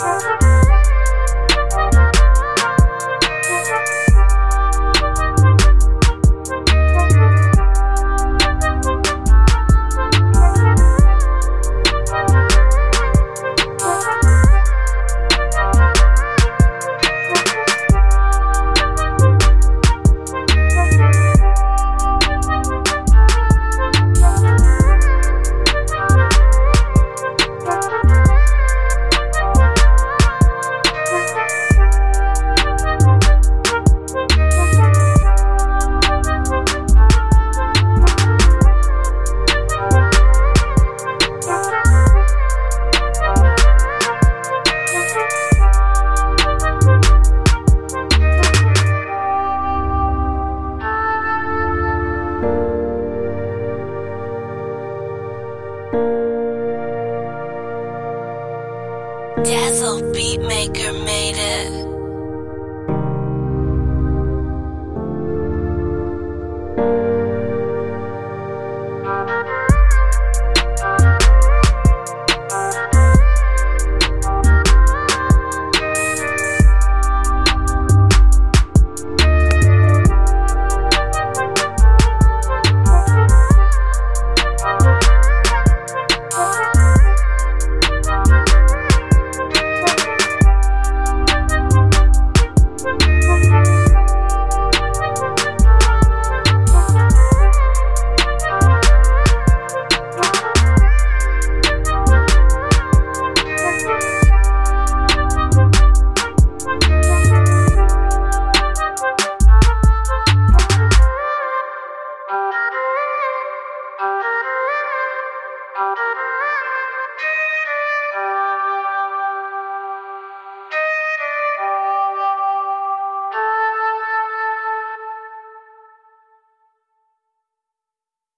Thank Dazzle Beatmaker made it.